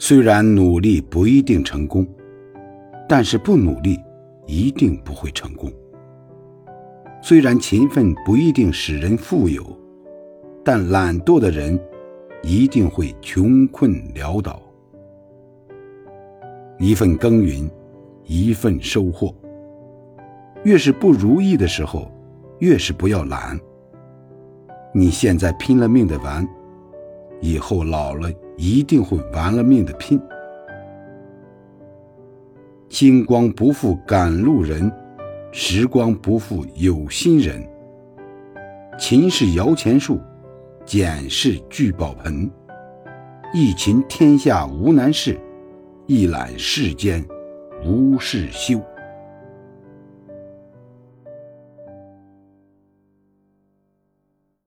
虽然努力不一定成功，但是不努力一定不会成功。虽然勤奋不一定使人富有，但懒惰的人一定会穷困潦倒。一份耕耘，一份收获。越是不如意的时候，越是不要懒。你现在拼了命的玩，以后老了一定会玩了命的拼。金光不负赶路人，时光不负有心人。勤是摇钱树，俭是聚宝盆。一勤天下无难事，一懒世间无事休。